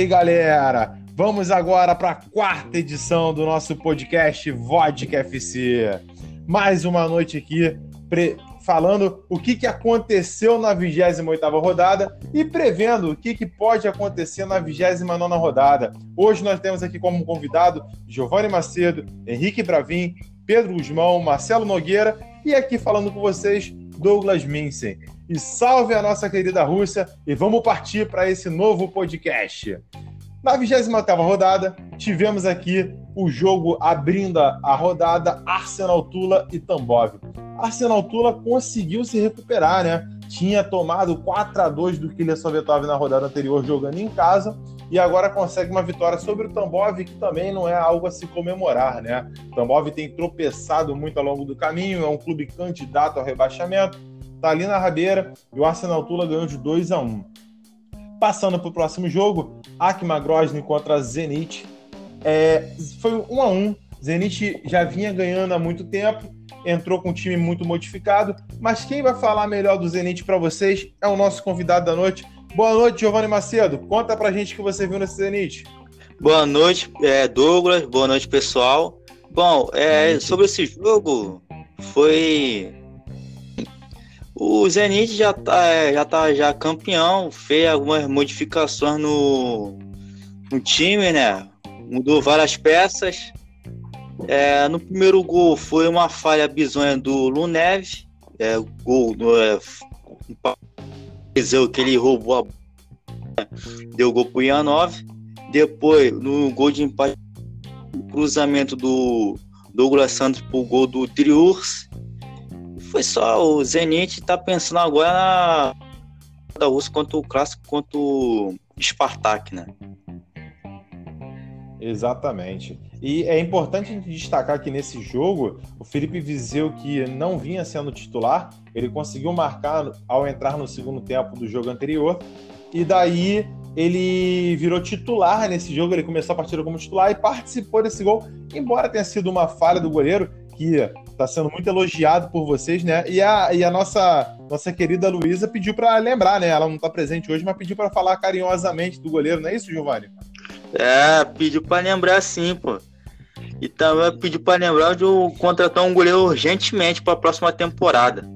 aí, galera. Vamos agora para a quarta edição do nosso podcast Vodka FC. Mais uma noite aqui pre... falando o que, que aconteceu na 28ª rodada e prevendo o que, que pode acontecer na 29ª rodada. Hoje nós temos aqui como convidado Giovanni Macedo, Henrique Bravin, Pedro Guzmão, Marcelo Nogueira e aqui falando com vocês Douglas Minsen. E salve a nossa querida Rússia e vamos partir para esse novo podcast. Na 28 rodada, tivemos aqui o jogo abrindo a rodada Arsenal Tula e Tambov. Arsenal Tula conseguiu se recuperar, né? Tinha tomado 4 a 2 do Kylian Sovetov na rodada anterior jogando em casa e agora consegue uma vitória sobre o Tambov, que também não é algo a se comemorar, né? O Tambov tem tropeçado muito ao longo do caminho, é um clube candidato ao rebaixamento, tá ali na rabeira e o Arsenal Tula ganhou de 2 a 1. Passando para o próximo jogo, Akma Grozny contra Zenit. É, foi um a um. Zenit já vinha ganhando há muito tempo, entrou com um time muito modificado, mas quem vai falar melhor do Zenit para vocês é o nosso convidado da noite. Boa noite, Giovanni Macedo. Conta pra gente o que você viu nesse Zenit. Boa noite, é, Douglas. Boa noite, pessoal. Bom, é, sobre esse jogo, foi o Zenit já tá, é, já tá já campeão, fez algumas modificações no, no time, né? Mudou várias peças. É, no primeiro gol foi uma falha bizonha do Lunev, é, gol do é, que ele roubou a deu gol pro Ianov. Depois, no gol de empate, cruzamento do Douglas Santos pro gol do Triurs foi só o Zenit tá pensando agora na da Rússia quanto o clássico quanto o Spartak, né? Exatamente. E é importante destacar que nesse jogo, o Felipe Viseu, que não vinha sendo titular, ele conseguiu marcar ao entrar no segundo tempo do jogo anterior, e daí ele virou titular nesse jogo, ele começou a partida como titular e participou desse gol, embora tenha sido uma falha do goleiro, que está sendo muito elogiado por vocês, né? E a, e a nossa, nossa querida Luísa pediu para lembrar, né? Ela não está presente hoje, mas pediu para falar carinhosamente do goleiro, não é isso, Giovanni? É, pediu para lembrar sim, pô. E também pediu para lembrar de contratar um goleiro urgentemente para a próxima temporada.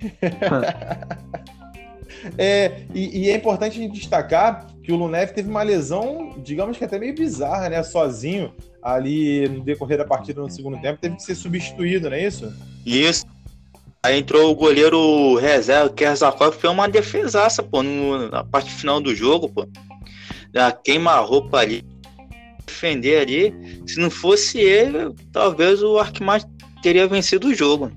é, e, e, é importante a gente destacar que o Lunev teve uma lesão, digamos que até meio bizarra, né? Sozinho ali no decorrer da partida no segundo tempo, teve que ser substituído, não é isso? Isso. Aí entrou o goleiro reserva, Kerzakov, foi uma defesaça, pô, na parte final do jogo, pô. Já queima a roupa ali, defender ali. Se não fosse ele, talvez o Arkmar teria vencido o jogo.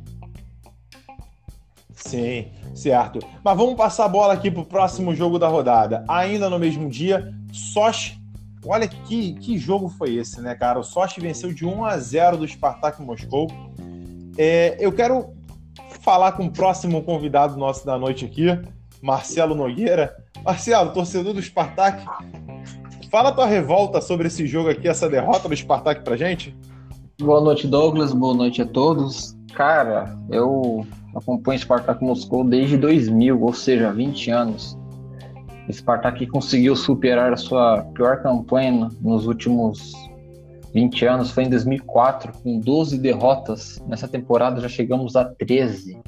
Sim, certo. Mas vamos passar a bola aqui pro próximo jogo da rodada. Ainda no mesmo dia, Sochi Olha que, que jogo foi esse, né, cara? O Sochi venceu de 1 a 0 do Spartak Moscou. É, eu quero falar com o próximo convidado nosso da noite aqui, Marcelo Nogueira. Marcelo, torcedor do Spartak, fala tua revolta sobre esse jogo aqui, essa derrota do Spartak pra gente. Boa noite, Douglas. Boa noite a todos. Cara, eu acompanho o Spartak Moscou desde 2000, ou seja, 20 anos. Spartak conseguiu superar a sua pior campanha nos últimos 20 anos, foi em 2004, com 12 derrotas. Nessa temporada já chegamos a 13.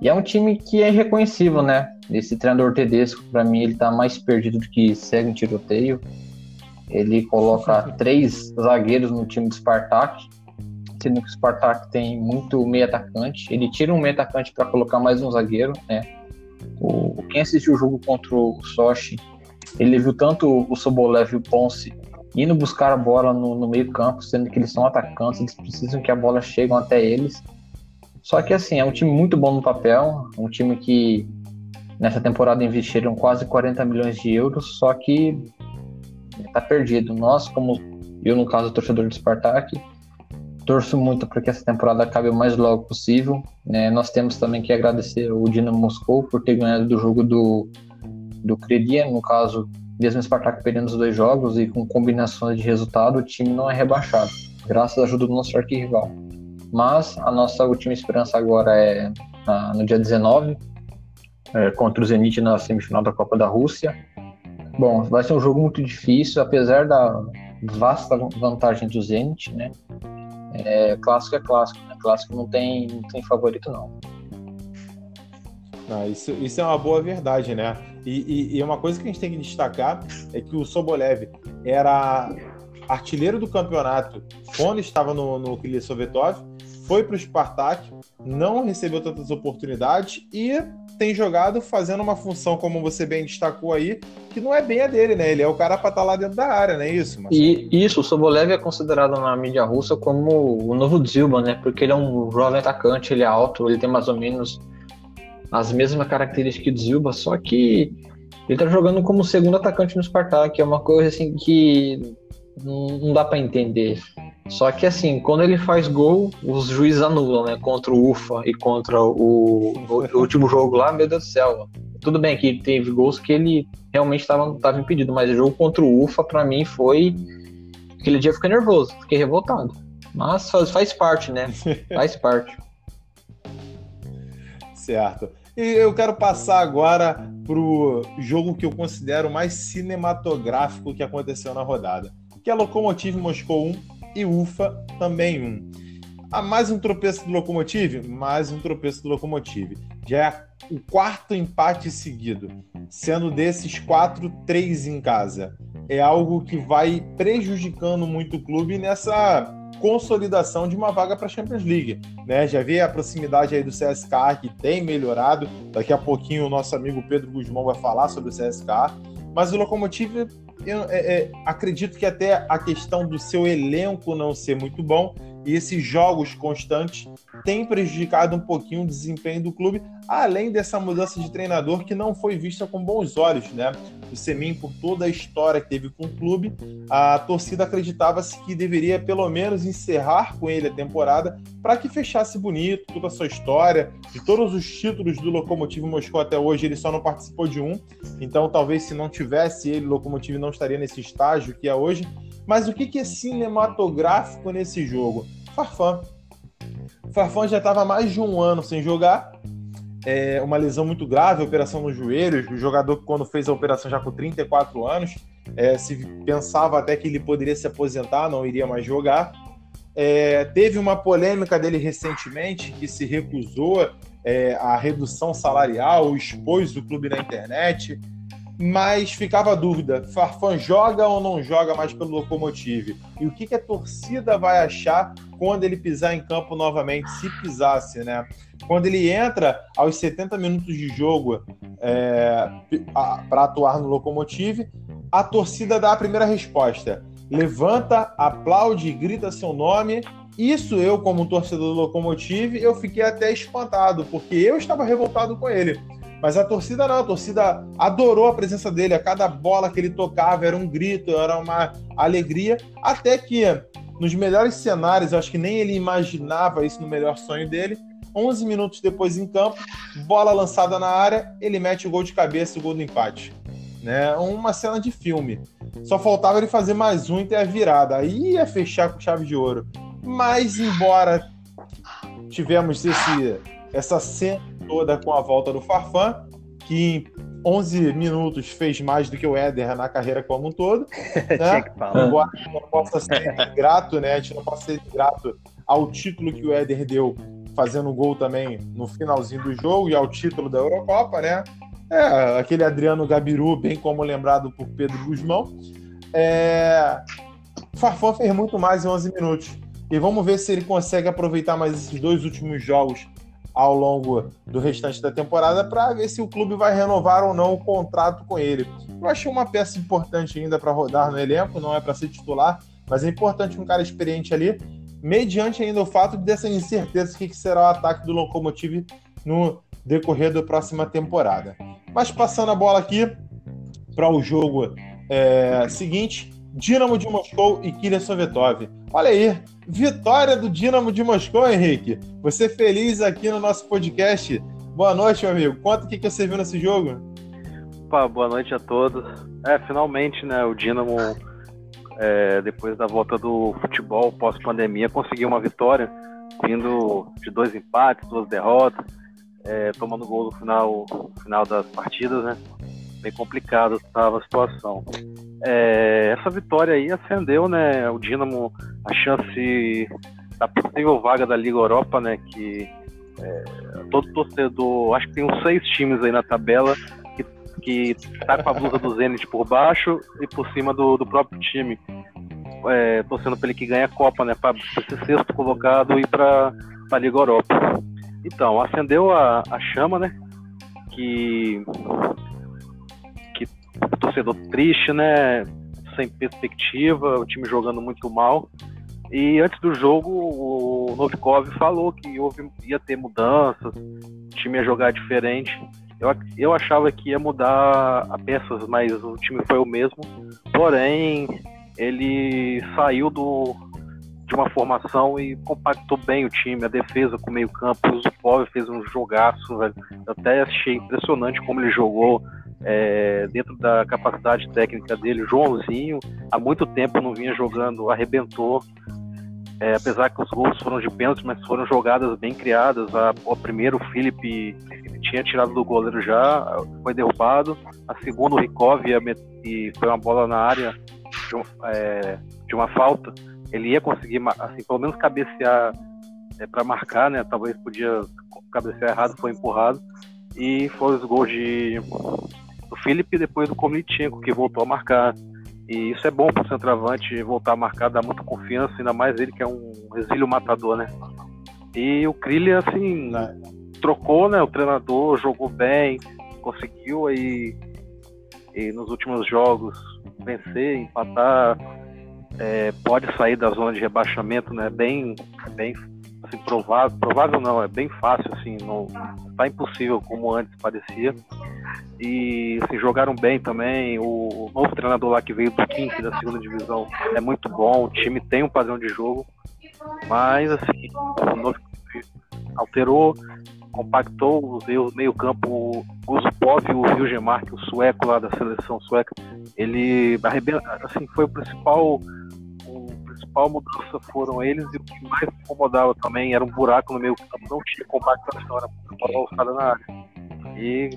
E é um time que é reconhecível, né? Esse treinador Tedesco, para mim, ele tá mais perdido do que segue um tiroteio. Ele coloca três zagueiros no time do Spartak, sendo que o Spartak tem muito meio atacante. Ele tira um meio atacante para colocar mais um zagueiro, né? O, quem assistiu o jogo contra o Sochi, ele viu tanto o Sobolev e o Ponce indo buscar a bola no, no meio campo, sendo que eles são atacantes, eles precisam que a bola chegue até eles. Só que assim, é um time muito bom no papel, um time que nessa temporada investiram quase 40 milhões de euros, só que tá perdido. Nós, como eu no caso torcedor do Spartak, torço muito para que essa temporada acabe o mais logo possível. Né? Nós temos também que agradecer o Dinamo Moscou por ter ganhado do jogo do, do Credia, no caso, mesmo o Spartak perdendo os dois jogos e com combinações de resultado, o time não é rebaixado, graças à ajuda do nosso arquirrival. Mas a nossa última esperança agora é no dia 19, é, contra o Zenit na semifinal da Copa da Rússia. Bom, vai ser um jogo muito difícil, apesar da vasta vantagem do Zenit, né? É, clássico é clássico, né? Clássico não tem, não tem favorito, não. Ah, isso, isso é uma boa verdade, né? E, e, e, uma coisa que a gente tem que destacar é que o Sobolev era artilheiro do campeonato quando estava no, no Sovetov, foi para o Spartak, não recebeu tantas oportunidades e tem jogado fazendo uma função, como você bem destacou aí, que não é bem a dele, né? Ele é o cara para estar tá lá dentro da área, não é isso? Marcelo? E isso, o Sobolev é considerado na mídia russa como o novo Zilba, né? Porque ele é um jovem atacante, ele é alto, ele tem mais ou menos as mesmas características do Zilba, só que ele tá jogando como segundo atacante no Spartak, é uma coisa assim que não dá para entender. Só que assim, quando ele faz gol, os juízes anulam, né? Contra o UFA e contra o, o último jogo lá, meu Deus do céu. Tudo bem que teve gols que ele realmente estava impedido, mas o jogo contra o UFA, para mim, foi. Aquele dia eu fiquei nervoso, fiquei revoltado. Mas faz, faz parte, né? Faz parte. certo. E eu quero passar agora pro jogo que eu considero mais cinematográfico que aconteceu na rodada, que é Lokomotiv Moscou 1 e Ufa também 1. Ah, mais um tropeço do Lokomotiv? Mais um tropeço do Lokomotiv. Já é o quarto empate seguido, sendo desses quatro, três em casa. É algo que vai prejudicando muito o clube nessa consolidação de uma vaga para a Champions League. Né? Já vê a proximidade aí do CSK, que tem melhorado. Daqui a pouquinho o nosso amigo Pedro Guzmão vai falar sobre o CSK. Mas o Lokomotiv, eu é, é, acredito que até a questão do seu elenco não ser muito bom e esses jogos constantes têm prejudicado um pouquinho o desempenho do clube, além dessa mudança de treinador que não foi vista com bons olhos, né? O Semin, por toda a história que teve com o clube, a torcida acreditava-se que deveria pelo menos encerrar com ele a temporada para que fechasse bonito toda a sua história. De todos os títulos do Lokomotiv Moscou até hoje, ele só não participou de um. Então, talvez se não tivesse ele, o Lokomotiv não estaria nesse estágio que é hoje. Mas o que é cinematográfico nesse jogo? Farfã. Farfã já estava mais de um ano sem jogar. É uma lesão muito grave, operação no joelho. O jogador, quando fez a operação já com 34 anos, é, se pensava até que ele poderia se aposentar, não iria mais jogar. É, teve uma polêmica dele recentemente que se recusou é, a redução salarial, expôs o clube na internet mas ficava a dúvida: Farfan joga ou não joga mais pelo Locomotive? E o que, que a torcida vai achar quando ele pisar em campo novamente, se pisasse, né? Quando ele entra aos 70 minutos de jogo é, para atuar no Locomotive, a torcida dá a primeira resposta. Levanta, aplaude, grita seu nome isso eu, como torcedor do Locomotive, eu fiquei até espantado, porque eu estava revoltado com ele. Mas a torcida não, a torcida adorou a presença dele. A cada bola que ele tocava era um grito, era uma alegria. Até que, nos melhores cenários, acho que nem ele imaginava isso no melhor sonho dele. 11 minutos depois em campo, bola lançada na área, ele mete o gol de cabeça, o gol do empate. Né? Uma cena de filme. Só faltava ele fazer mais um e ter a virada. Aí ia fechar com chave de ouro. Mas, embora tivemos esse, essa cena toda com a volta do Farfan, que em 11 minutos fez mais do que o Éder na carreira como um todo. Né? Embora a gente não possa ser grato, né? A gente não possa ser grato ao título que o Éder deu, fazendo gol também no finalzinho do jogo e ao título da Eurocopa, né? É, aquele Adriano Gabiru, bem como lembrado por Pedro Guzmão. É... Farfan fez muito mais em 11 minutos. E vamos ver se ele consegue aproveitar mais esses dois últimos jogos ao longo do restante da temporada para ver se o clube vai renovar ou não o contrato com ele. Eu achei uma peça importante ainda para rodar no elenco, não é para ser titular, mas é importante um cara experiente ali, mediante ainda o fato dessa incerteza que será o ataque do Lokomotiv no decorrer da próxima temporada. Mas passando a bola aqui para o jogo é, seguinte, Dinamo de Moscou e Kylian Sovetov. Olha aí, vitória do Dinamo de Moscou, Henrique. Você feliz aqui no nosso podcast. Boa noite, meu amigo. Conta o que, você viu nesse jogo. Opa, boa noite a todos. É, finalmente, né, o Dinamo, é, depois da volta do futebol pós-pandemia, conseguiu uma vitória, vindo de dois empates, duas derrotas, é, tomando gol no final, no final das partidas, né? Bem complicado estava a situação. É, essa vitória aí acendeu, né, o Dinamo a chance da possível vaga da Liga Europa, né, que é, todo torcedor, acho que tem uns seis times aí na tabela que, que tá com a blusa do Zenit por baixo e por cima do, do próprio time, é, torcendo para ele que ganhe a Copa, né, para ser sexto colocado e para a Liga Europa. Então, acendeu a, a chama, né, que que torcedor triste, né? Sem perspectiva, o time jogando muito mal. E antes do jogo, o Novikov falou que houve, ia ter mudanças, o time ia jogar diferente. Eu, eu achava que ia mudar a peças, mas o time foi o mesmo. Porém, ele saiu do, de uma formação e compactou bem o time, a defesa com o meio campo. O Zupov fez um jogaço, velho. Eu até achei impressionante como ele jogou é, dentro da capacidade técnica dele. Joãozinho, há muito tempo não vinha jogando, arrebentou. É, apesar que os gols foram de pênalti, mas foram jogadas bem criadas. A, o primeiro, o Felipe tinha tirado do goleiro já, foi derrubado. A segunda, o Rikov, e foi uma bola na área de, é, de uma falta ele ia conseguir, assim, pelo menos cabecear é, para marcar, né? Talvez podia cabecear errado, foi empurrado. E foram os gols de do Felipe depois do Komitchenko, que voltou a marcar. E isso é bom para o centroavante voltar a marcar, dá muita confiança, ainda mais ele que é um exílio matador, né? E o Krillian, assim, né? trocou, né? O treinador jogou bem, conseguiu aí e nos últimos jogos vencer, empatar, é, pode sair da zona de rebaixamento, né? Bem, bem assim, provável, provável não, é bem fácil, assim, não tá impossível como antes parecia. E assim, jogaram bem também. O, novo treinador lá que veio do Kink da segunda divisão é muito bom. O time tem um padrão de jogo, mas assim, o novo alterou, compactou o meio campo, o Guzupov e o Vilgemar, que o sueco lá da seleção sueca, ele assim, foi o principal principal mudança foram eles e o que mais incomodava também era um buraco no meio campo, não tinha compactação, era bola alçada na área. E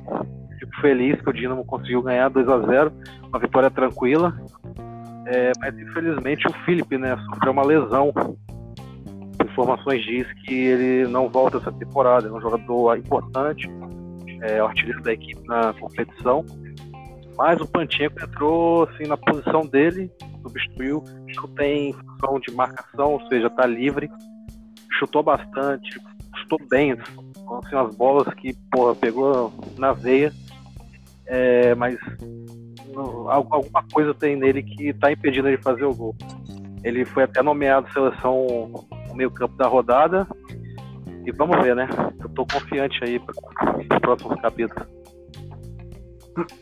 fico feliz que o Dinamo conseguiu ganhar 2 a 0 uma vitória tranquila. É, mas infelizmente o Felipe né, sofreu uma lesão. Informações diz que ele não volta essa temporada, é um jogador importante, é artilheiro da equipe na competição. Mas o Panchenko entrou assim, na posição dele, substituiu, não tem função de marcação, ou seja, tá livre, chutou bastante, chutou bem, assim, as bolas que porra, pegou na veia, é, mas alguma coisa tem nele que tá impedindo ele de fazer o gol. Ele foi até nomeado seleção no meio campo da rodada, e vamos ver, né? Eu tô confiante aí para os próximos capítulos.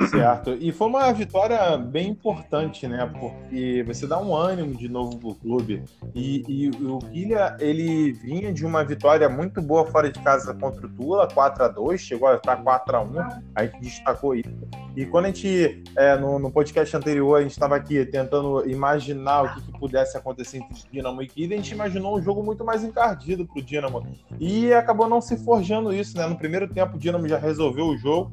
Certo. E foi uma vitória bem importante, né? Porque você dá um ânimo de novo pro clube. E, e o Guilha, ele vinha de uma vitória muito boa fora de casa contra o Tula, 4 a 2 chegou a estar 4 a 1 a gente destacou isso. E quando a gente, é, no, no, podcast anterior, a gente estava aqui tentando imaginar o que, que, pudesse acontecer entre Dinamo e Guilha, a gente imaginou um jogo muito mais encardido pro Dinamo. E acabou não se forjando isso, né? No primeiro tempo, o Dinamo já resolveu o jogo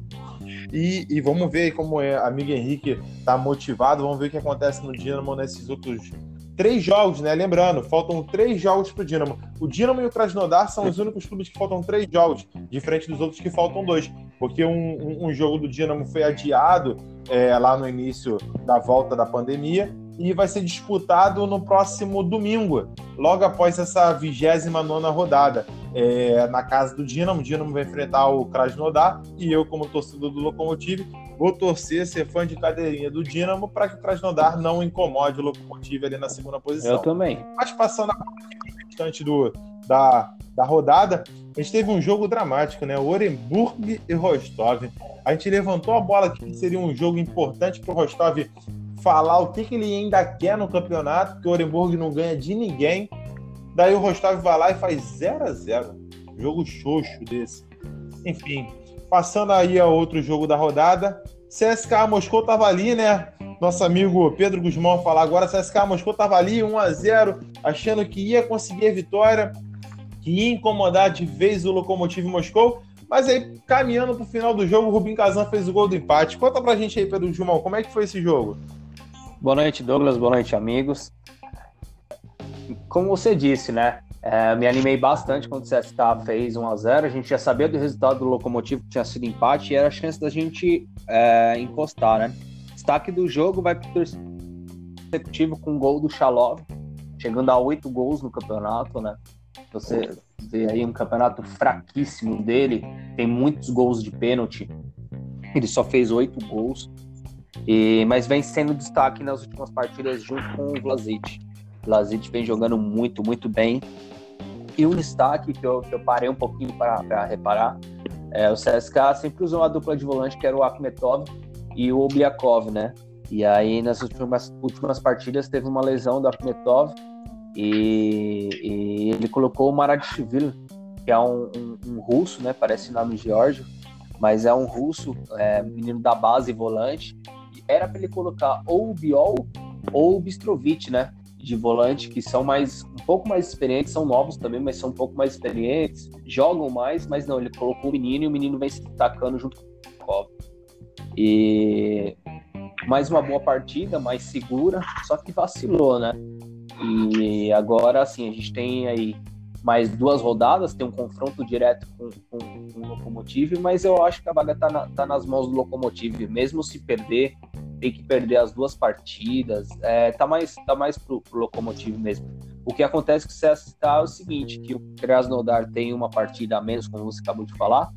e, e vamos ver como é, a amiga Henrique tá motivado. Vamos ver o que acontece no Dinamo nesses outros três jogos, né? Lembrando, faltam três jogos pro Dinamo. O Dinamo e o Krasnodar são os únicos clubes que faltam três jogos, diferente dos outros que faltam dois. Porque um, um, um jogo do Dinamo foi adiado é, lá no início da volta da pandemia e vai ser disputado no próximo domingo, logo após essa 29 rodada é, na casa do Dinamo. O Dinamo vai enfrentar o Krasnodar e eu, como torcedor do Lokomotiv, vou torcer, ser fã de cadeirinha do Dinamo para que o Krasnodar não incomode o Lokomotiv ali na segunda posição. Eu também. Mas passando a restante do, da, da rodada, a gente teve um jogo dramático, né? Orenburg e Rostov. A gente levantou a bola que seria um jogo importante para o Rostov falar o que, que ele ainda quer no campeonato, que o Orenburg não ganha de ninguém Daí o Rostov vai lá e faz 0 a 0 Jogo xoxo desse. Enfim, passando aí a outro jogo da rodada. CSKA Moscou tava ali, né? Nosso amigo Pedro Guzmão falar agora. CSKA Moscou tava ali, 1 a 0 achando que ia conseguir a vitória, que ia incomodar de vez o Lokomotiv Moscou. Mas aí, caminhando pro final do jogo, o Rubim Kazan fez o gol do empate. Conta pra gente aí, Pedro Gilmão, como é que foi esse jogo? Boa noite, Douglas. Boa noite, amigos. Como você disse, né? É, me animei bastante quando o CSK fez 1 a 0 A gente já sabia do resultado do Locomotivo que tinha sido empate e era a chance da gente é, encostar, né? Destaque do jogo vai para o consecutivo com o gol do Chalov, chegando a oito gols no campeonato, né? Você vê aí um campeonato fraquíssimo dele, tem muitos gols de pênalti. Ele só fez oito gols, e, mas vem sendo destaque nas últimas partidas junto com o Vlasic. Vlasic vem jogando muito, muito bem. E um destaque que eu, que eu parei um pouquinho para reparar, é, o CSK sempre usou uma dupla de volante que era o Akhmetov e o Obliakov, né? E aí nas últimas, últimas partidas teve uma lesão do Akhmetov e, e ele colocou o Maradishvili, que é um, um, um, russo, né? Parece nome Geórgio, mas é um russo, é, menino da base volante. Era para ele colocar ou o Biol ou o Bistrovic, né? de volante que são mais um pouco mais experientes, são novos também, mas são um pouco mais experientes, jogam mais, mas não, ele colocou o menino e o menino vem se destacando junto com o Cobb. E mais uma boa partida, mais segura, só que vacilou, né? E agora, assim, a gente tem aí mais duas rodadas, tem um confronto direto com, com, com o Locomotive, mas eu acho que a vaga tá, na, tá nas mãos do Locomotive, mesmo se perder, tem que perder as duas partidas, é, tá mais, tá mais pro, pro Locomotive mesmo. O que acontece com o CSK é o seguinte, que o Krasnodar tem uma partida a menos, como você acabou de falar,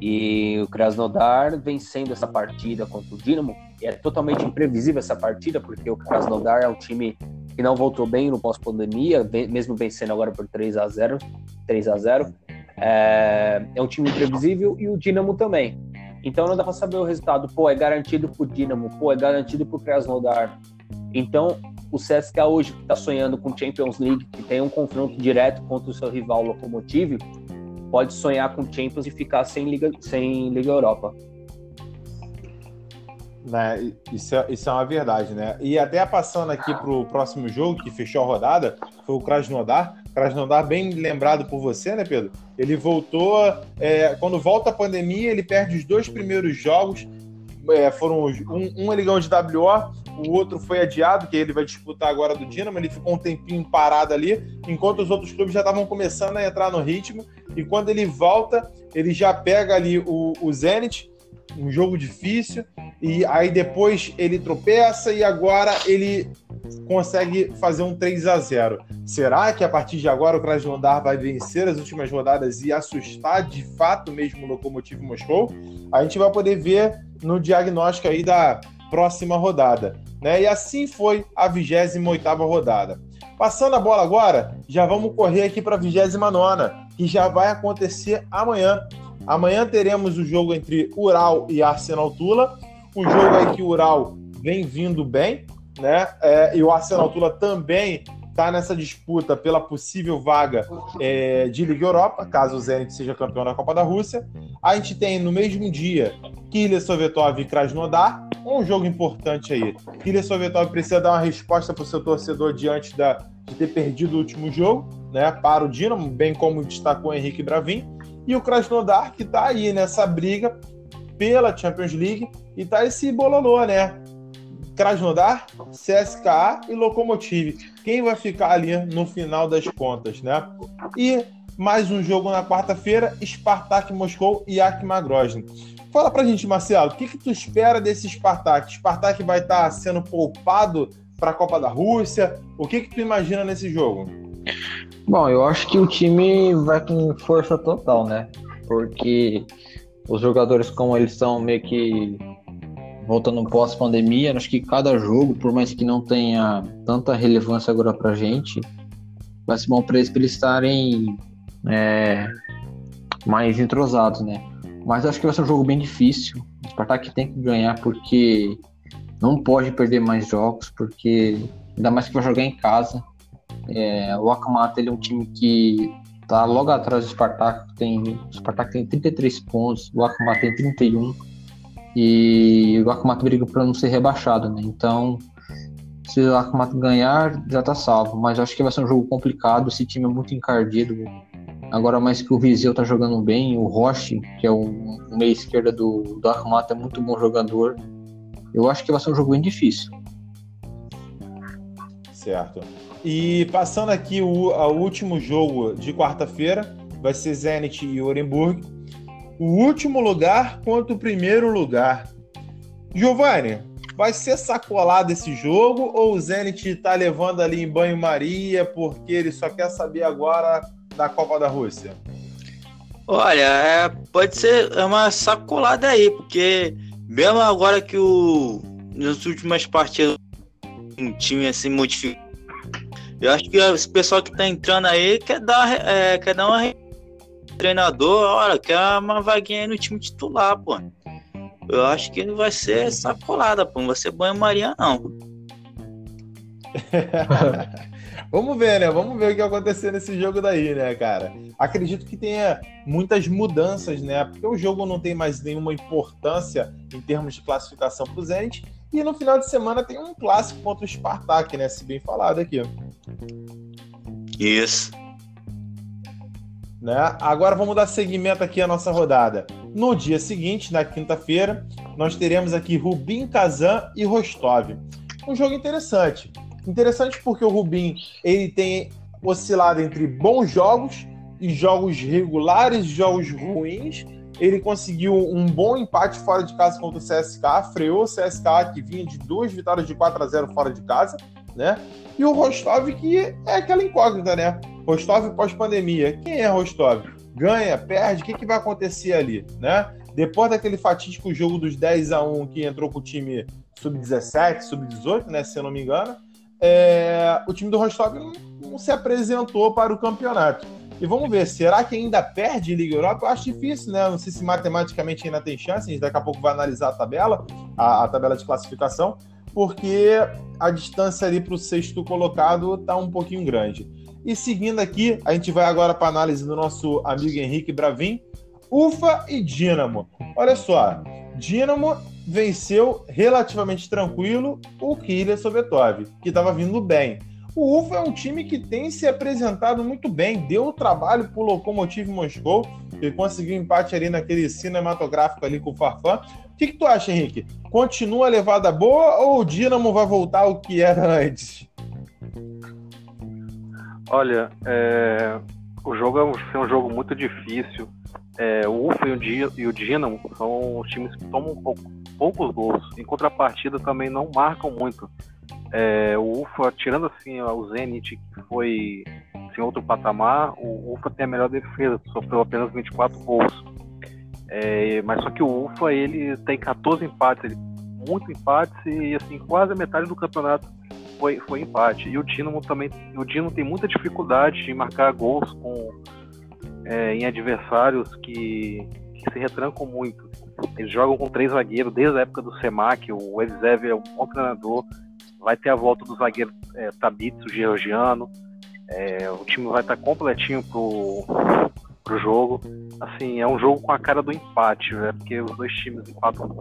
e o Krasnodar vencendo essa partida contra o Dinamo, é totalmente imprevisível essa partida, porque o Krasnodar é um time que não voltou bem no pós-pandemia, mesmo vencendo agora por 3 a 0 3 a 0 é, é um time imprevisível e o Dinamo também. Então não dá para saber o resultado. Pô, é garantido pro Dinamo, pô, é garantido pro Krasnodar. Então, o CSKA hoje que está sonhando com Champions League, que tem um confronto direto contra o seu rival Lokomotiv, pode sonhar com Champions e ficar sem Liga, sem Liga Europa. Né, isso, é, isso é uma verdade, né? E até passando aqui para o próximo jogo, que fechou a rodada, foi o Krasnodar. Krasnodar, bem lembrado por você, né, Pedro? Ele voltou. É, quando volta a pandemia, ele perde os dois primeiros jogos. É, foram um, um ele ganhou de WO, o outro foi adiado, que ele vai disputar agora do Dinamo. Ele ficou um tempinho parado ali, enquanto os outros clubes já estavam começando a entrar no ritmo. E quando ele volta, ele já pega ali o, o Zenit, um jogo difícil, e aí depois ele tropeça e agora ele consegue fazer um 3 a 0 Será que a partir de agora o Krasnodar vai vencer as últimas rodadas e assustar de fato mesmo o Lokomotiv Moscou? A gente vai poder ver no diagnóstico aí da próxima rodada. Né? E assim foi a 28 rodada. Passando a bola agora, já vamos correr aqui para a 29, que já vai acontecer amanhã. Amanhã teremos o jogo entre Ural e Arsenal Tula. O jogo aí que o Ural vem vindo bem, né? É, e o Arsenal Tula também está nessa disputa pela possível vaga é, de Liga Europa, caso o Zenit seja campeão da Copa da Rússia. A gente tem no mesmo dia Killer Sovetov e Krasnodar, um jogo importante aí. Killer Sovetov precisa dar uma resposta para o seu torcedor diante da, de ter perdido o último jogo, né, para o Dinamo, bem como destacou o Henrique Bravin. E o Krasnodar, que está aí nessa briga pela Champions League, e tá esse bololô, né? Krasnodar, CSKA e Lokomotiv. Quem vai ficar ali no final das contas, né? E mais um jogo na quarta-feira, Spartak Moscou e Akma Grozny. Fala pra gente, Marcelo, o que, que tu espera desse Spartak? Spartak vai estar tá sendo poupado para a Copa da Rússia? O que, que tu imagina nesse jogo? Bom, eu acho que o time vai com força total, né? Porque os jogadores, como eles são meio que voltando pós-pandemia, acho que cada jogo, por mais que não tenha tanta relevância agora pra gente, vai ser bom para eles, pra eles estarem é, mais entrosados, né? Mas acho que vai ser um jogo bem difícil. O Spartak tem que ganhar porque não pode perder mais jogos, porque ainda mais que vai jogar em casa. É, o Akamata ele é um time que tá logo atrás do Spartak, tem, o Spartak tem 33 pontos, o Akamata tem 31 e o Akamata briga para não ser rebaixado, né? Então, se o Akamata ganhar, já tá salvo, mas acho que vai ser um jogo complicado, esse time é muito encardido Agora mais que o Viseu tá jogando bem, o Roche, que é o, o meia esquerda do, do Armata, é muito bom jogador. Eu acho que vai ser um jogo bem difícil. Certo. E passando aqui o, o último jogo de quarta-feira, vai ser Zenit e Orenburg. O último lugar contra o primeiro lugar. Giovanni, vai ser sacolado esse jogo ou o Zenit tá levando ali em banho-maria porque ele só quer saber agora da Copa da Rússia? Olha, é, pode ser uma sacolada aí, porque mesmo agora que o nas últimas partidas um time assim modificou, eu acho que esse pessoal que tá entrando aí quer dar, é, quer dar uma treinador, olha, quer uma vaguinha aí no time titular, pô. Eu acho que não vai ser sacolada, pô, não vai ser banho-maria, não. Vamos ver, né? Vamos ver o que acontecer nesse jogo daí, né, cara? Acredito que tenha muitas mudanças, né? Porque o jogo não tem mais nenhuma importância em termos de classificação para Zenit. E no final de semana tem um clássico contra o Spartak, né? Se bem falado aqui. Isso. Né? Agora vamos dar seguimento aqui à nossa rodada. No dia seguinte, na quinta-feira, nós teremos aqui Rubim Kazan e Rostov. Um jogo interessante. Interessante porque o Rubim ele tem oscilado entre bons jogos e jogos regulares, jogos ruins. Ele conseguiu um bom empate fora de casa contra o CSK, freou o CSK que vinha de duas vitórias de 4 a 0 fora de casa, né? E o Rostov que é aquela incógnita, né? Rostov pós-pandemia. Quem é Rostov? Ganha, perde, o que, que vai acontecer ali, né? Depois daquele fatídico jogo dos 10 a 1 que entrou com o time sub-17, sub-18, né, se eu não me engano, é, o time do Rostov não, se apresentou para o campeonato. E vamos ver, será que ainda perde Liga Europa? Eu acho difícil, né? Não sei se matematicamente ainda tem chance, a gente daqui a pouco vai analisar a tabela, a, a tabela de classificação, porque a distância ali para o sexto colocado está um pouquinho grande. E seguindo aqui, a gente vai agora para a análise do nosso amigo Henrique Bravin, UFA e Dínamo. Olha só, Dínamo venceu relativamente tranquilo o Kyria Sovetov, que estava vindo bem. O UFA é um time que tem se apresentado muito bem, deu o trabalho para o Lokomotiv Moscou, que conseguiu empate ali naquele cinematográfico ali com o Farfã. Que, que tu acha, Henrique? Continua a levada boa ou o Dinamo vai voltar ao que era antes? Olha, é... o jogo é um, um jogo muito difícil. É, o UFA e o Dinamo são times que tomam pouco, poucos gols. Em contrapartida, também não marcam muito. É, o UFA, tirando assim o Zenit, que foi em outro patamar, o UFA tem a melhor defesa, sofreu apenas 24 gols. É, mas só que o UFA ele tem 14 empates, muito empates e assim quase a metade do campeonato foi, foi empate. E o Dinamo também, o Dinamo tem muita dificuldade de marcar gols com é, em adversários que, que, se retrancam muito. Eles jogam com três zagueiros desde a época do Semac, o Evzev é um bom treinador, vai ter a volta do zagueiro é, Tabitz, o georgiano, é, o time vai estar completinho pro, pro jogo. Assim, é um jogo com a cara do empate, né? porque os dois times empatam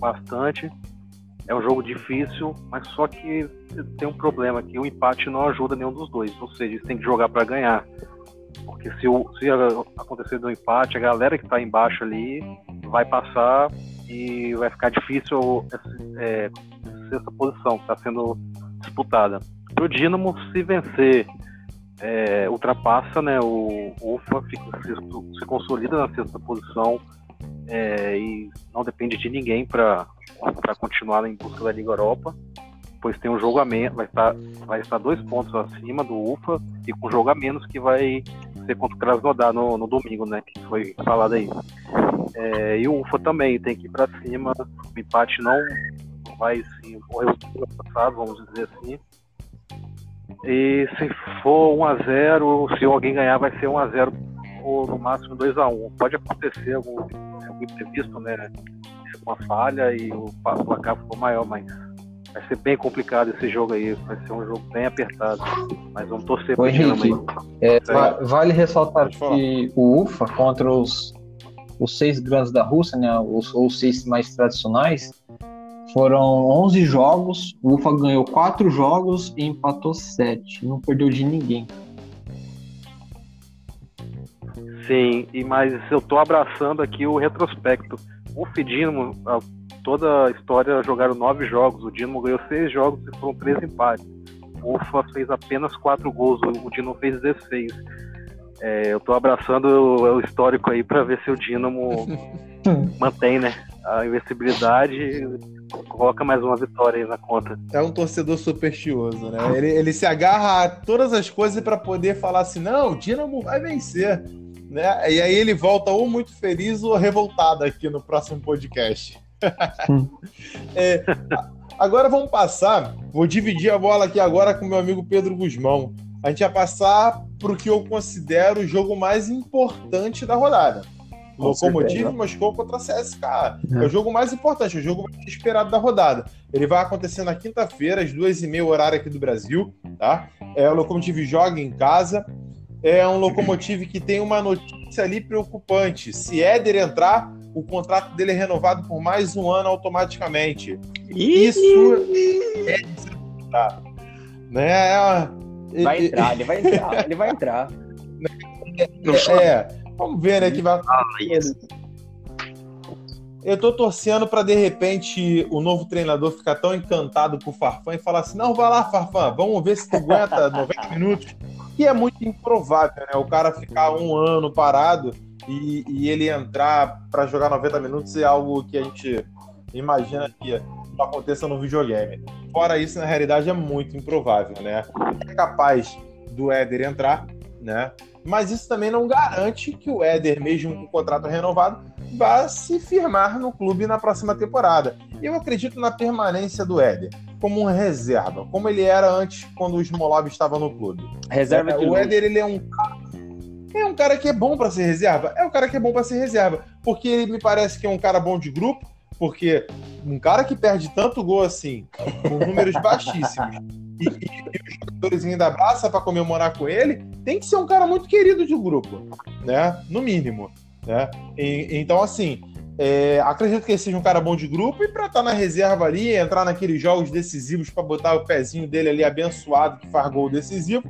bastante. É um jogo difícil, mas só que tem um problema que o empate não ajuda nenhum dos dois, ou seja, eles têm que jogar para ganhar. Porque se, o, se acontecer do empate, a galera que está embaixo ali vai passar e vai ficar difícil é, essa posição que está sendo disputada. Para o Dinamo, se vencer, é, ultrapassa, né, o, UFA fica, se, se, consolida na sexta posição é, e não depende de ninguém para continuar em busca da Liga Europa pois tem um jogo a menos, vai estar, vai estar dois pontos acima do UFA e com jogo a menos que vai ser contra o Krasnodar no, no domingo, né? Que foi falado aí. É, e o UFA também tem que ir para cima. O empate não vai sim o passado, vamos dizer assim. E se for 1x0, se alguém ganhar, vai ser 1x0 ou no máximo 2x1. Pode acontecer algum, algum imprevisto, né? Uma falha e o placar for maior, mas Vai ser bem complicado esse jogo aí. Vai ser um jogo bem apertado. Mas vamos torcer para Henrique, é, Vale ressaltar que o UFA contra os, os seis grandes da Rússia, né, os, os seis mais tradicionais, foram 11 jogos. O UFA ganhou 4 jogos e empatou 7. Não perdeu de ninguém. Sim, e mas eu tô abraçando aqui o retrospecto. O Dinamo, toda a história jogaram nove jogos, o Dinamo ganhou seis jogos e foram três empates. O Ufa fez apenas quatro gols, o Dinamo fez 16. É, eu tô abraçando o, o histórico aí para ver se o Dinamo mantém, né? A invencibilidade coloca mais uma vitória aí na conta. É um torcedor supersticioso, né? Ele, ele se agarra a todas as coisas para poder falar assim: não, o Dinamo vai vencer. Né? E aí ele volta ou muito feliz ou revoltado aqui no próximo podcast. é, agora vamos passar, vou dividir a bola aqui agora com meu amigo Pedro Guzmão. A gente vai passar para o que eu considero o jogo mais importante da rodada. Locomotive Moscou contra a CSK. É. é o jogo mais importante, é o jogo mais esperado da rodada. Ele vai acontecer na quinta-feira, às duas e meia, horário aqui do Brasil. Tá? É, o Locomotive joga em casa. É um Locomotive que tem uma notícia ali preocupante. Se Éder entrar, o contrato dele é renovado por mais um ano automaticamente. Isso é tá. né? Vai entrar, ele vai entrar, ele vai entrar. É, é, vamos ver, né, que vai Eu tô torcendo para de repente o novo treinador ficar tão encantado com o Farfã e falar assim: não, vai lá, Farfã, vamos ver se tu aguenta 90 minutos. E é muito improvável, né? O cara ficar um ano parado e, e ele entrar para jogar 90 minutos é algo que a gente imagina que não aconteça no videogame. Fora isso, na realidade, é muito improvável, né? É capaz do Éder entrar, né? Mas isso também não garante que o Éder, mesmo com o contrato renovado, vá se firmar no clube na próxima temporada. Eu acredito na permanência do Éder como um reserva, como ele era antes quando o Smolov estava no clube. Reserva é, O Éder, ele é um é um cara que é bom para ser reserva? É um cara que é bom para ser reserva. Porque ele me parece que é um cara bom de grupo, porque um cara que perde tanto gol assim, com números baixíssimos, e, e, e os jogadores ainda abraçam para comemorar com ele, tem que ser um cara muito querido de grupo, né? No mínimo. Né? E, então, assim, é, acredito que ele seja um cara bom de grupo e para estar tá na reserva ali, entrar naqueles jogos decisivos para botar o pezinho dele ali abençoado que faz gol decisivo,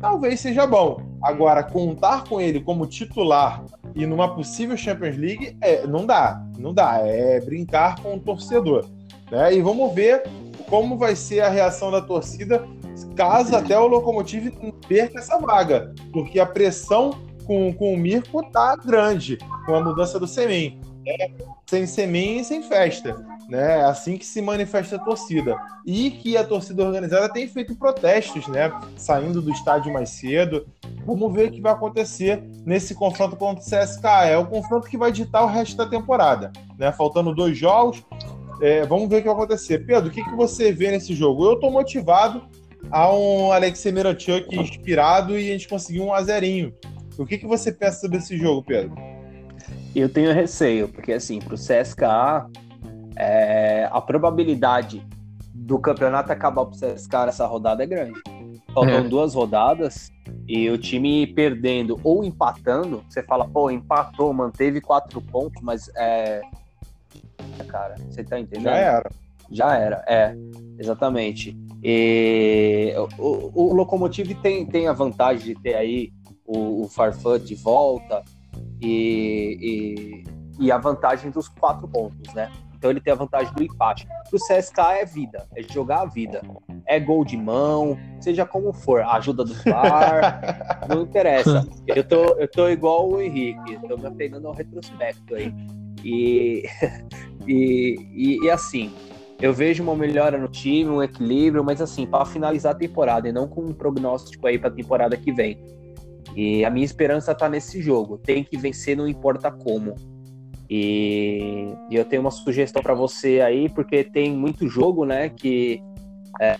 talvez seja bom. Agora, contar com ele como titular e numa possível Champions League, é, não dá. Não dá. É brincar com o torcedor. Né? E vamos ver como vai ser a reação da torcida caso até o Locomotive perca essa vaga. Porque a pressão com, com o Mirko tá grande com a mudança do Semin. É, sem Semin e sem festa né? É assim que se manifesta a torcida. E que a torcida organizada tem feito protestos, né? Saindo do estádio mais cedo. Vamos ver o que vai acontecer nesse confronto contra o CSK. É o confronto que vai ditar o resto da temporada, né? Faltando dois jogos. É, vamos ver o que vai acontecer. Pedro, o que, que você vê nesse jogo? Eu estou motivado a um Alexei Miranchuk inspirado e a gente conseguiu um azerinho. O que, que você pensa sobre esse jogo, Pedro? Eu tenho receio, porque assim, para o CSKA, é, a probabilidade do campeonato acabar para o CSK nessa rodada é grande. Faltam é. duas rodadas e o time perdendo ou empatando, você fala, pô, empatou, manteve quatro pontos, mas é. Cara, você tá entendendo? Já era. Já era, é, exatamente. E o, o, o Locomotive tem, tem a vantagem de ter aí o, o Farfã de volta e, e, e a vantagem dos quatro pontos, né? Então ele tem a vantagem do empate. O CSK é vida, é jogar a vida. É gol de mão, seja como for, ajuda do VAR, não interessa. Eu tô, eu tô igual o Henrique, tô me apegando ao retrospecto aí. E, e, e, e assim, eu vejo uma melhora no time, um equilíbrio, mas assim, para finalizar a temporada e não com um prognóstico aí para a temporada que vem. E a minha esperança tá nesse jogo. Tem que vencer, não importa como. E, e eu tenho uma sugestão para você aí, porque tem muito jogo, né, que é,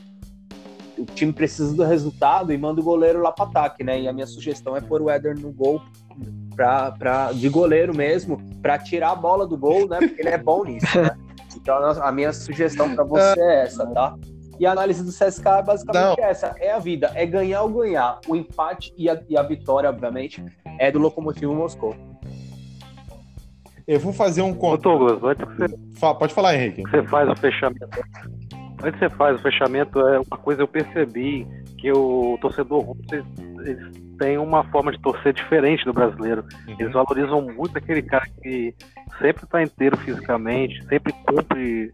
o time precisa do resultado e manda o goleiro lá para ataque, né? E a minha sugestão é pôr o Éder no gol pra, pra, de goleiro mesmo, para tirar a bola do gol, né? Porque ele é bom nisso, né? Então a minha sugestão para você é essa, tá? E a análise do CSK é basicamente Não. essa: é a vida, é ganhar ou ganhar. O empate e a, e a vitória, obviamente, é do Lokomotiv Moscou. Eu vou fazer um conto. Douglas, antes que você... Pode falar, Henrique. Você faz o fechamento. Antes que você faz o fechamento, é uma coisa eu percebi que o torcedor russo, eles, eles tem uma forma de torcer diferente do brasileiro. Uhum. Eles valorizam muito aquele cara que sempre está inteiro fisicamente, sempre cumpre.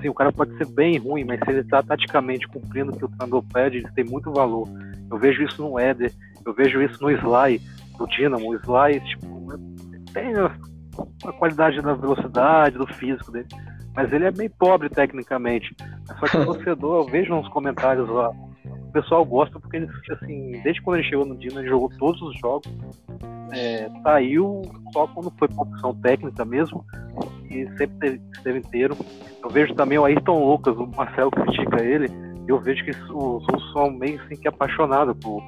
Sim, o cara pode ser bem ruim, mas se ele está taticamente cumprindo o que o treinador pede, ele tem muito valor. Eu vejo isso no Éder, eu vejo isso no Sly, do Dinamo. O Sly, tipo, tem a qualidade da velocidade, do físico dele, mas ele é bem pobre tecnicamente. Só que o torcedor, eu vejo nos comentários lá, o pessoal gosta porque ele, assim, desde quando ele chegou no Dino, ele jogou todos os jogos. É, saiu só quando foi por opção técnica mesmo, e sempre esteve inteiro. Eu vejo também o Ayrton Lucas, o Marcelo critica ele, eu vejo que os russos são meio assim que apaixonados por.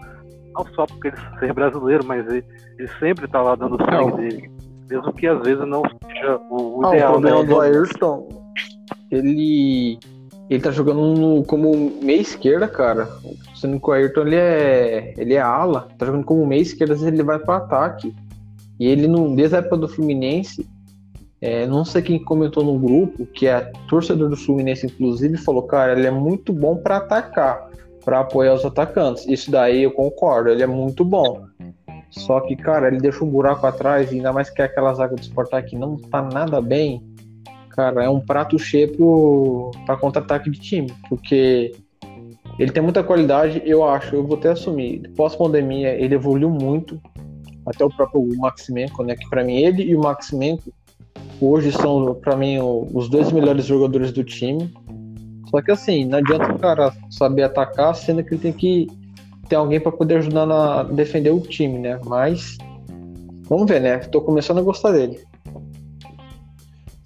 Não só porque ele ser brasileiro, mas ele, ele sempre tá lá dando o sangue Não. dele. Mesmo que às vezes não seja o, o Ah, ideal, o problema né? do Ayrton, ele. Ele tá jogando no- como meia esquerda, cara. Sendo que o Ayrton ele é. ele é ala, tá jogando como meia esquerda, às vezes ele vai pro ataque. E ele, no, desde a época do Fluminense, é, não sei quem comentou no grupo, que é torcedor do Fluminense, inclusive, falou, cara, ele é muito bom pra atacar, pra apoiar os atacantes. Isso daí eu concordo, ele é muito bom. Só que, cara, ele deixa um buraco atrás, ainda mais que aquela zaga do Sporting que não tá nada bem. Cara, é um prato cheio pro, pra contra-ataque de time, porque ele tem muita qualidade, eu acho, eu vou até assumir. Pós-pandemia, ele evoluiu muito, até o próprio Maximenko, né? Que pra mim, ele e o Maximenko hoje são, pra mim, os dois melhores jogadores do time. Só que assim, não adianta o cara saber atacar, sendo que ele tem que ter alguém pra poder ajudar a defender o time, né? Mas vamos ver, né? Tô começando a gostar dele.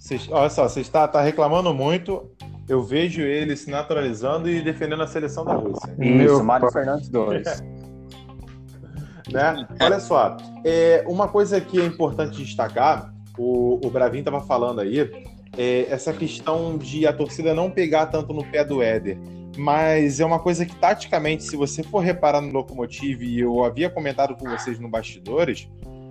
Vocês- olha só, você está tá reclamando muito. Eu vejo ele se naturalizando e defendendo a seleção da Rússia. Isso, Meu Mário. Fernandes 2. né? Olha só, é, uma coisa que é importante destacar, o, o Bravin estava falando aí, é essa questão de a torcida não pegar tanto no pé do Éder. Mas é uma coisa que, taticamente, se você for reparar no Locomotive, e eu havia comentado com vocês no bastidores,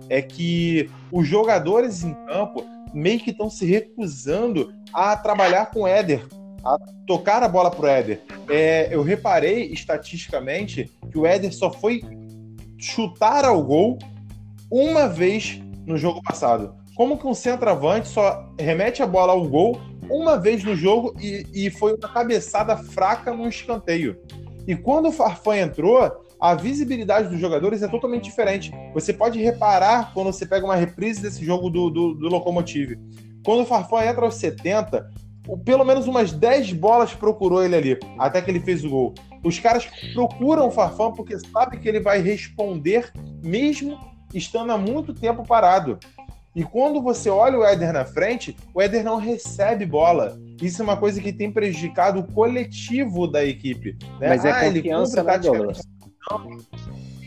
é que os jogadores em campo meio que estão se recusando a trabalhar com o Éder, a tocar a bola pro Éder. É, eu reparei estatisticamente que o Éder só foi chutar ao gol uma vez no jogo passado. Como que um centroavante só remete a bola ao gol uma vez no jogo e, e foi uma cabeçada fraca no escanteio. E quando o Farfã entrou, a visibilidade dos jogadores é totalmente diferente. Você pode reparar quando você pega uma reprise desse jogo do, do, do Locomotive. Quando o Farfã entra aos 70, o- pelo menos umas 10 bolas procurou ele ali, até que ele fez o gol. Os caras procuram o Farfã porque sabem que ele vai responder mesmo estando há muito tempo parado. E quando você olha o Éder na frente, o Éder não recebe bola. Isso é uma coisa que tem prejudicado o coletivo da equipe. né? Mas é Ah, ele confiança, cumpre né?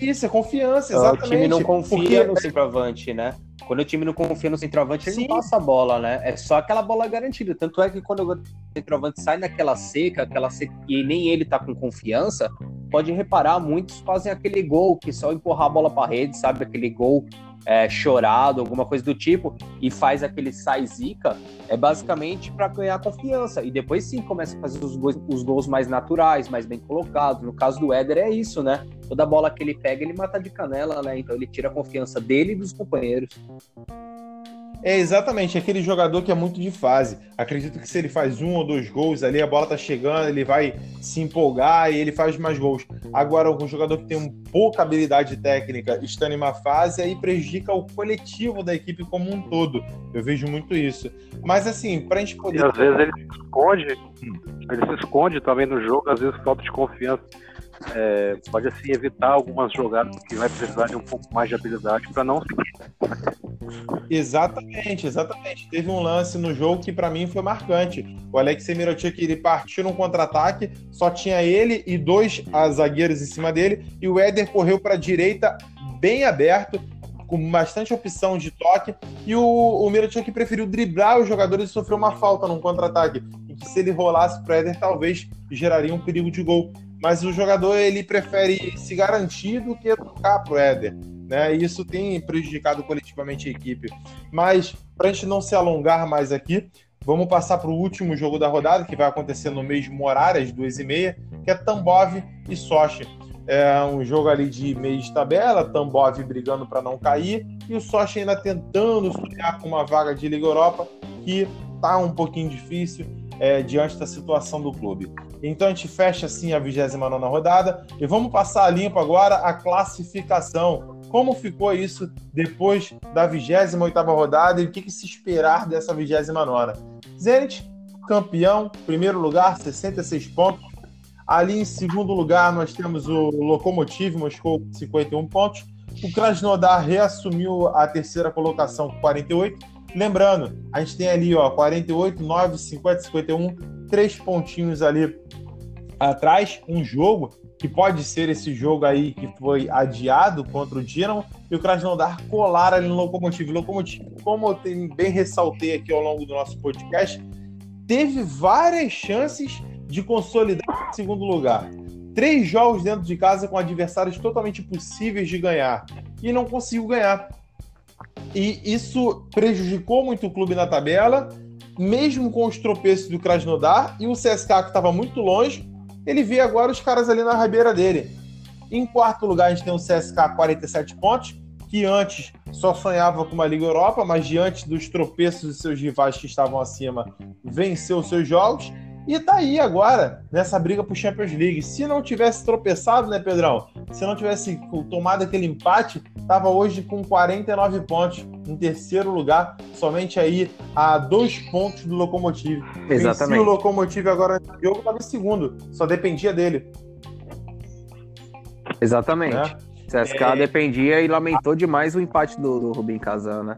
Isso, é confiança, O exatamente. time não confia Porque- no centroavante, né? Quando o time não confia no centroavante, ele Sim. não passa a bola, né? É só aquela bola garantida. Tanto é que quando o centroavante sai naquela seca, aquela seca e nem ele tá com confiança, pode reparar, muitos fazem aquele gol que só empurrar a bola pra rede, sabe? Aquele gol é, chorado, alguma coisa do tipo, e faz aquele sai zica, é basicamente para ganhar confiança. E depois sim começa a fazer os gols, os gols mais naturais, mais bem colocados. No caso do Éder é isso, né? Toda bola que ele pega, ele mata de canela, né? Então ele tira a confiança dele e dos companheiros. É exatamente aquele jogador que é muito de fase. Acredito que se ele faz um ou dois gols ali, a bola tá chegando, ele vai se empolgar e ele faz mais gols. Agora, um jogador que tem um pouca habilidade técnica, estando em uma fase, aí prejudica o coletivo da equipe como um todo. Eu vejo muito isso. Mas assim, pra gente E poder. às vezes ele se esconde, ele se esconde também no jogo, às vezes falta de confiança. É, pode assim evitar algumas jogadas que vai precisar de um pouco mais de habilidade para não Exatamente, exatamente. Teve um lance no jogo que pra mim foi marcante. O Alexei Mirotic ele partiu num contra-ataque, só tinha ele e dois ah, zagueiros em cima dele, e o Éder correu para a direita bem aberto, com bastante opção de toque, e o, o Mirotic preferiu driblar os jogadores e sofreu uma falta num contra-ataque, em que se ele rolasse para Éder, talvez geraria um perigo de gol. Mas o jogador ele prefere se garantir do que tocar pro Éder né? E isso tem prejudicado coletivamente a equipe. Mas, para a gente não se alongar mais aqui, vamos passar para o último jogo da rodada, que vai acontecer no mesmo horário, às duas e meia, que é Tambov e Sochi. É um jogo ali de meio de tabela, Tambov brigando para não cair e o Sochi ainda tentando sonhar com uma vaga de Liga Europa que tá um pouquinho difícil é, diante da situação do clube. Então a gente fecha assim a 29 rodada e vamos passar a limpo agora a classificação. Como ficou isso depois da 28 rodada e o que, que se esperar dessa 29? Zenit, campeão, primeiro lugar, 66 pontos. Ali em segundo lugar nós temos o Lokomotiv Moscou, 51 pontos. O Krasnodar reassumiu a terceira colocação com 48 Lembrando, a gente tem ali, ó, 48, 9, 50, 51, três pontinhos ali atrás, um jogo que pode ser esse jogo aí que foi adiado contra o Dinamo e o Krasnodar colar ali no Lokomotiv. Lokomotiv, como eu bem ressaltei aqui ao longo do nosso podcast, teve várias chances de consolidar em segundo lugar. Três jogos dentro de casa com adversários totalmente possíveis de ganhar e não conseguiu ganhar. E isso prejudicou muito o clube na tabela, mesmo com os tropeços do Krasnodar e o CSK que estava muito longe, ele vê agora os caras ali na rabeira dele. Em quarto lugar, a gente tem o CSK 47 pontos, que antes só sonhava com uma Liga Europa, mas diante dos tropeços dos seus rivais que estavam acima, venceu os seus jogos. E tá aí agora, nessa briga pro Champions League. Se não tivesse tropeçado, né, Pedrão? Se não tivesse tomado aquele empate, tava hoje com 49 pontos em terceiro lugar, somente aí a dois pontos do Locomotive. Exatamente. Se o Locomotive agora no jogo tava em segundo, só dependia dele. Exatamente. Né? CSK é... dependia e lamentou demais o empate do, do Rubim Kazan, né?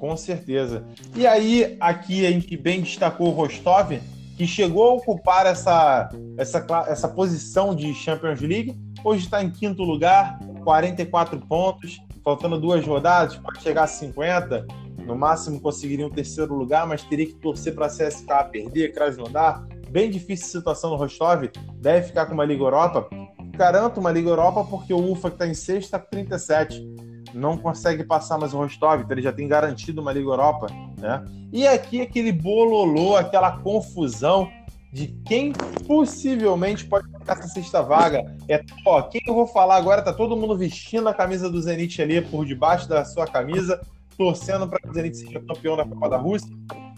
Com certeza. E aí, aqui a gente bem destacou o Rostov, que chegou a ocupar essa, essa, essa posição de Champions League. Hoje está em quinto lugar, 44 pontos, faltando duas rodadas, pode chegar a 50. No máximo conseguiria um terceiro lugar, mas teria que torcer para a CSK perder, Krasnodar. Bem difícil a situação no Rostov, deve ficar com uma Liga Europa. Garanto uma Liga Europa porque o UFA que está em com 37 não consegue passar mais o Rostov, então ele já tem garantido uma Liga Europa, né? E aqui aquele bololô, aquela confusão de quem possivelmente pode ficar essa sexta vaga. É, ó, quem eu vou falar agora, tá todo mundo vestindo a camisa do Zenit ali por debaixo da sua camisa, torcendo para que o Zenit seja campeão da Copa da Rússia,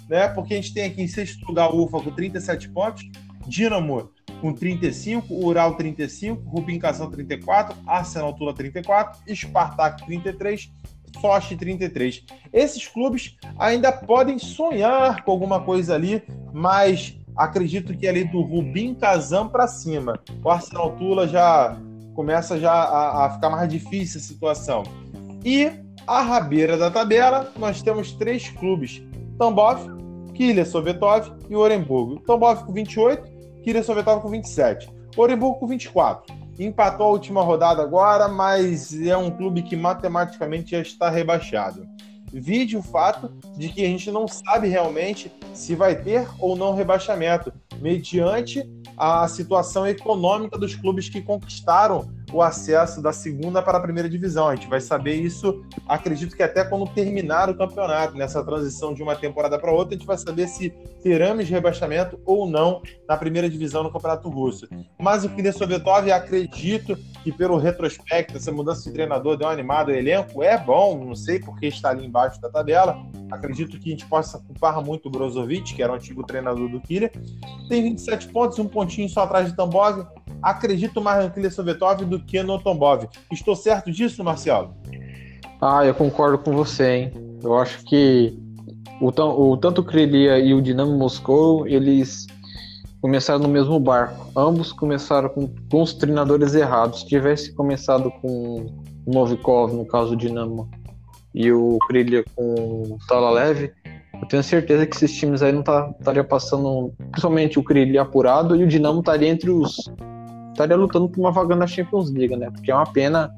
né? Porque a gente tem aqui em sexto lugar o UFA com 37 pontos, Dinamo com 35, Ural 35, Rubin Kazan 34, Arsenal Tula 34, Spartak 33, Sochi 33. Esses clubes ainda podem sonhar com alguma coisa ali, mas acredito que ali do Rubin Kazan para cima, o Arsenal Tula já começa já a, a, ficar mais difícil a situação. E a rabeira da tabela, nós temos três clubes: Tambov, Killia Sovetov e Orenburgo. Tambov com 28, Kyria Sovetov com 27. Orenburgo com 24. Empatou a última rodada agora, mas é um clube que matematicamente já está rebaixado. Vide o fato de que a gente não sabe realmente se vai ter ou não rebaixamento, mediante a situação econômica dos clubes que conquistaram o acesso da segunda para a primeira divisão. A gente vai saber isso, acredito que até quando terminar o campeonato, nessa transição de uma temporada para outra, a gente vai saber se teremos rebaixamento ou não na primeira divisão no Campeonato Russo. Mas o Kine Sovetov, acredito que pelo retrospecto, essa mudança de treinador deu um animado o elenco, é bom, não sei porque está ali embaixo da tabela. Acredito que a gente possa culpar muito o Brozovic, que era o antigo treinador do Killer. Tem 27 pontos, um pontinho só atrás de Tambov. Acredito mais no Killer Sovetov do que no Tambov. Estou certo disso, Marcelo? Ah, eu concordo com você, hein? Eu acho que o, o tanto o Krelia e o Dinamo Moscou, eles começaram no mesmo barco. Ambos começaram com, com os treinadores errados. Se tivesse começado com o Novikov, no caso do Dinamo, e o Krilia com o Talalev, eu tenho certeza que esses times aí não tá, estariam passando, principalmente o Krilia apurado e o Dinamo estaria entre os estaria lutando por uma vaga na Champions League, né? Porque é uma pena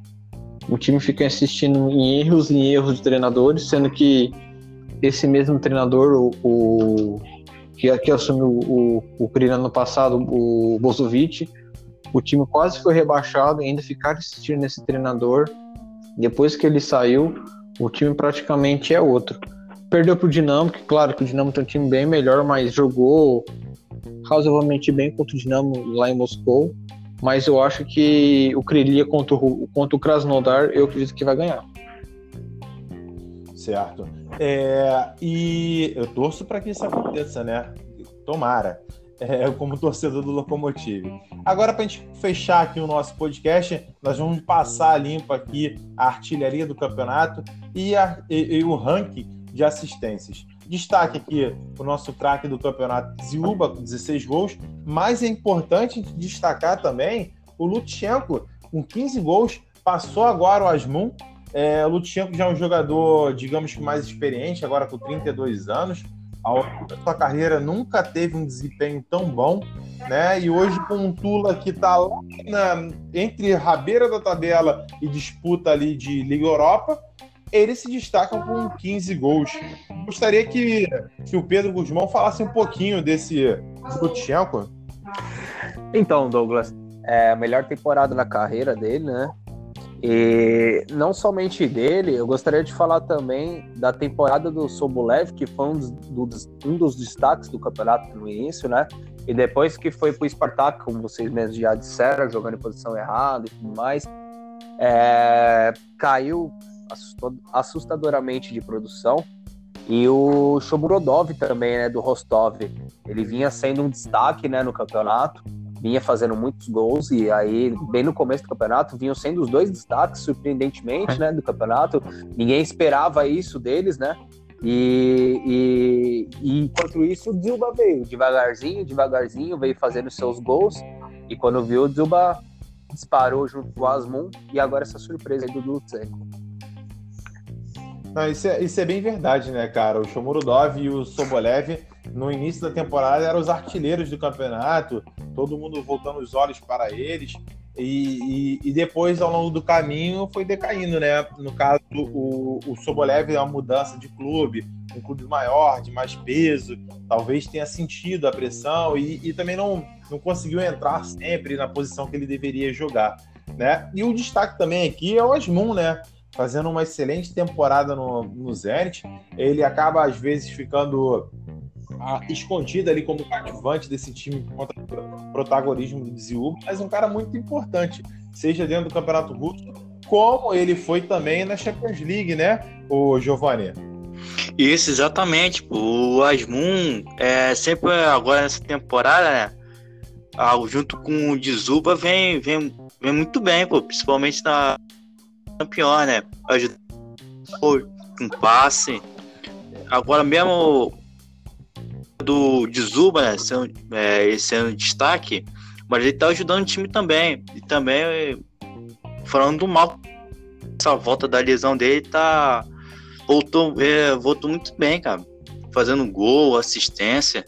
o time ficar insistindo em erros, em erros de treinadores, sendo que esse mesmo treinador, o, o que, que assumiu o, o, o no passado, o Bozovic, o time quase foi rebaixado e ainda ficar insistindo nesse treinador. Depois que ele saiu, o time praticamente é outro. Perdeu para o Dinamo, que claro que o Dinamo tem um time bem melhor, mas jogou razoavelmente bem contra o Dinamo lá em Moscou. mas eu acho que o Krylia contra o, contra o Krasnodar, eu acredito que vai ganhar. Certo. É, e eu torço para que isso aconteça, né? Tomara. É, como torcedor do Locomotive. Agora, para a gente fechar aqui o nosso podcast, nós vamos passar limpo aqui a artilharia do campeonato e, a, e, e o ranking de assistências. Destaque aqui o nosso craque do campeonato, Ziuba, com 16 gols. Mas é importante destacar também o Lutsenko, com 15 gols. Passou agora o Asmun. É, o Lutsenko já é um jogador, digamos que mais experiente, agora com 32 anos. A sua carreira nunca teve um desempenho tão bom, né? E hoje com um Tula que está lá na, entre rabeira da tabela e disputa ali de Liga Europa, eles se destacam com 15 gols. Gostaria que, que o Pedro Guzmão falasse um pouquinho desse Lutchenko. Então, Douglas, é a melhor temporada na carreira dele, né? E não somente dele, eu gostaria de falar também da temporada do Sobolev, que foi um dos, um dos destaques do campeonato no início, né? E depois que foi para o Spartak, como vocês mesmos já disseram, jogando em posição errada e tudo mais, é, caiu assustadoramente de produção. E o Shomurodov também, né, do Rostov, ele vinha sendo um destaque, né, no campeonato, vinha fazendo muitos gols e aí, bem no começo do campeonato, vinham sendo os dois destaques, surpreendentemente, né, do campeonato. Ninguém esperava isso deles, né? E, e, e enquanto isso, o Dilba veio devagarzinho, devagarzinho, veio fazendo seus gols. E quando viu, o Dilba disparou junto com o Asmun e agora essa surpresa aí do Lutsenko. Não, isso, é, isso é bem verdade, né, cara? O Shomurodov e o Sobolev, no início da temporada, eram os artilheiros do campeonato, todo mundo voltando os olhos para eles. E, e, e, depois, ao longo do caminho, foi decaindo, né? No caso, o, o Sobolev é uma mudança de clube, um clube maior, de mais peso, talvez tenha sentido a pressão e, e também não, não conseguiu entrar sempre na posição que ele deveria jogar, né? E o destaque também aqui é o Asmun, né? fazendo uma excelente temporada no, no Zenit. Ele acaba, às vezes, ficando ah, escondido ali como cativante desse time contra o protagonismo do Ziu, mas um cara muito importante, seja dentro do Campeonato Russo, como ele foi também na Champions League, né, o Giovanni? Isso, exatamente. O Asmun, é, sempre agora nessa temporada, né, ah, junto com o Dizuba, vem, vem, vem muito bem, pô, principalmente na campeão, né? Ajudou com passe. Agora mesmo do Dizuba, né? Sendo, é, esse ano de destaque, mas ele tá ajudando o time também. E também falando do mal. Essa volta da lesão dele tá. Voltou, é, voltou muito bem, cara. Fazendo gol, assistência.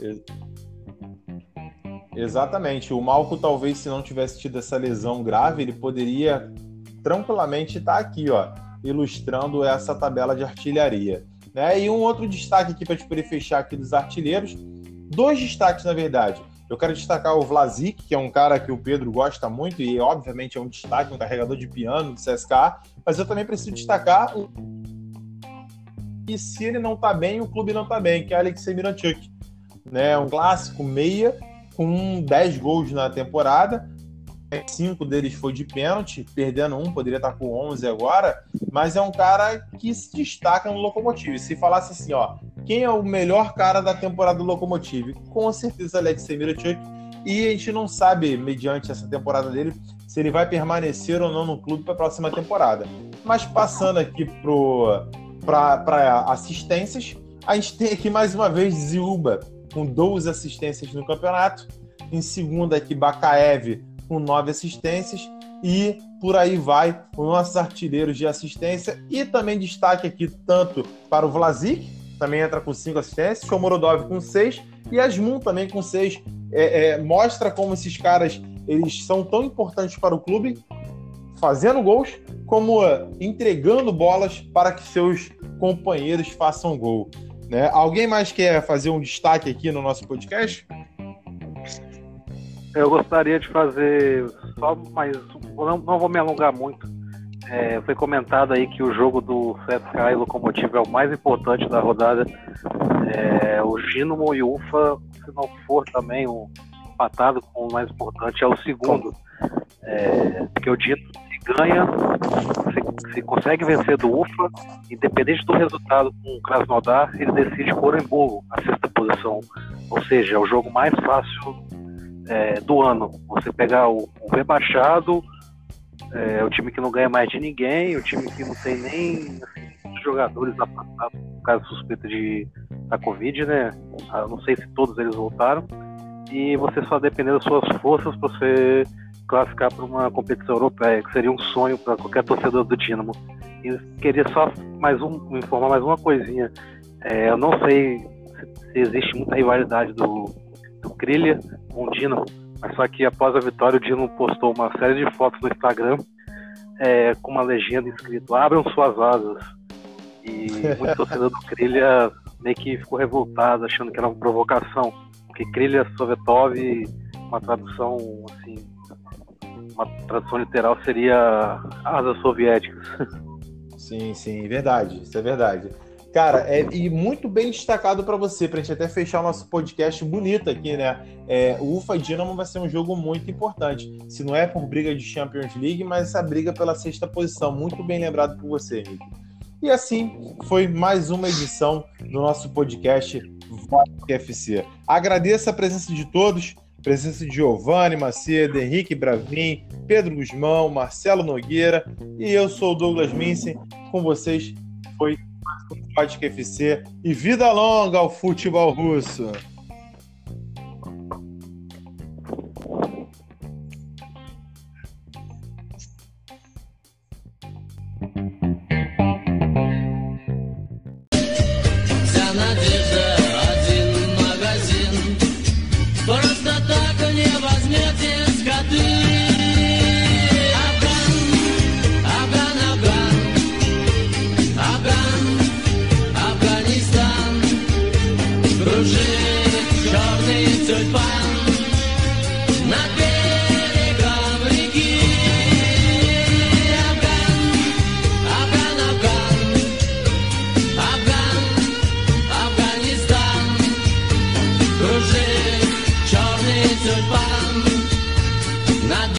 Exatamente. O Malco, talvez, se não tivesse tido essa lesão grave, ele poderia tranquilamente está aqui, ó, ilustrando essa tabela de artilharia. Né? E um outro destaque aqui para poder fechar aqui dos artilheiros, dois destaques na verdade. Eu quero destacar o Vlasic, que é um cara que o Pedro gosta muito e obviamente é um destaque, um carregador de piano do CSK, mas eu também preciso destacar o e se ele não tá bem, o clube não tá bem, que é Alexei Miranchuk. Né? Um clássico meia com 10 gols na temporada, cinco deles foi de pênalti, perdendo um, poderia estar com 11 agora, mas é um cara que se destaca no Locomotive. Se falasse assim, ó, quem é o melhor cara da temporada do Locomotive? Com certeza Alexei Mirochuk, e a gente não sabe, mediante essa temporada dele, se ele vai permanecer ou não no clube para a próxima temporada. Mas passando aqui para assistências, a gente tem aqui mais uma vez Ziuba, com 12 assistências no campeonato. Em segunda aqui, Bakaev com nove assistências e por aí vai os nossos artilheiros de assistência e também destaque aqui tanto para o Vlasic, também entra com cinco assistências, o Morodov com seis e Asmun também com seis. É, é, mostra como esses caras eles são tão importantes para o clube, fazendo gols, como uh, entregando bolas para que seus companheiros façam gol. Né? Alguém mais quer fazer um destaque aqui no nosso podcast? Eu gostaria de fazer só mais. Não, não vou me alongar muito. É, foi comentado aí que o jogo do CSK e Locomotivo é o mais importante da rodada. É, o Ginomo e Ufa, se não for também o empatado com o mais importante, é o segundo. É, porque o Dino se ganha, se, se, consegue vencer do UFA, independente do resultado com o Krasnodar, ele decide Orenburgo, a sexta posição. Ou seja, é o jogo mais fácil é, do ano. Você pegar o, o rebaixado, é, o time que não ganha mais de ninguém, o time que não tem nem assim, jogadores passada, no caso suspeita de da Covid, né? Eu ah, não sei se todos eles voltaram. E você só depender das suas forças para você classificar para uma competição europeia, que seria um sonho para qualquer torcedor do Dinamo. E queria só mais um, informar mais uma coisinha. É, eu não sei se, se, existe muita rivalidade do, do Krilha com o Dinamo, mas só que após a vitória o Dinamo postou uma série de fotos no Instagram é, com uma legenda escrito Abram suas asas. E muito torcedor do Krilha meio que ficou revoltado, achando que era uma provocação. Porque Krilha Sovetov, uma tradução assim, uma tradução literal seria asas soviéticas. Sim, sim, verdade, isso é verdade. Cara, é, e muito bem destacado para você, para a gente até fechar o nosso podcast bonito aqui, né? É, o UFA Dinamo vai ser um jogo muito importante. Se não é por briga de Champions League, mas essa briga pela sexta posição. Muito bem lembrado por você, Henrique. E assim foi mais uma edição do nosso podcast Vodka FC. Agradeço a presença de todos presença de Giovanni Macedo, Henrique Bravin, Pedro Guzmão, Marcelo Nogueira e eu sou o Douglas Minsen. Com vocês foi Vodka FC e vida longa ao futebol russo.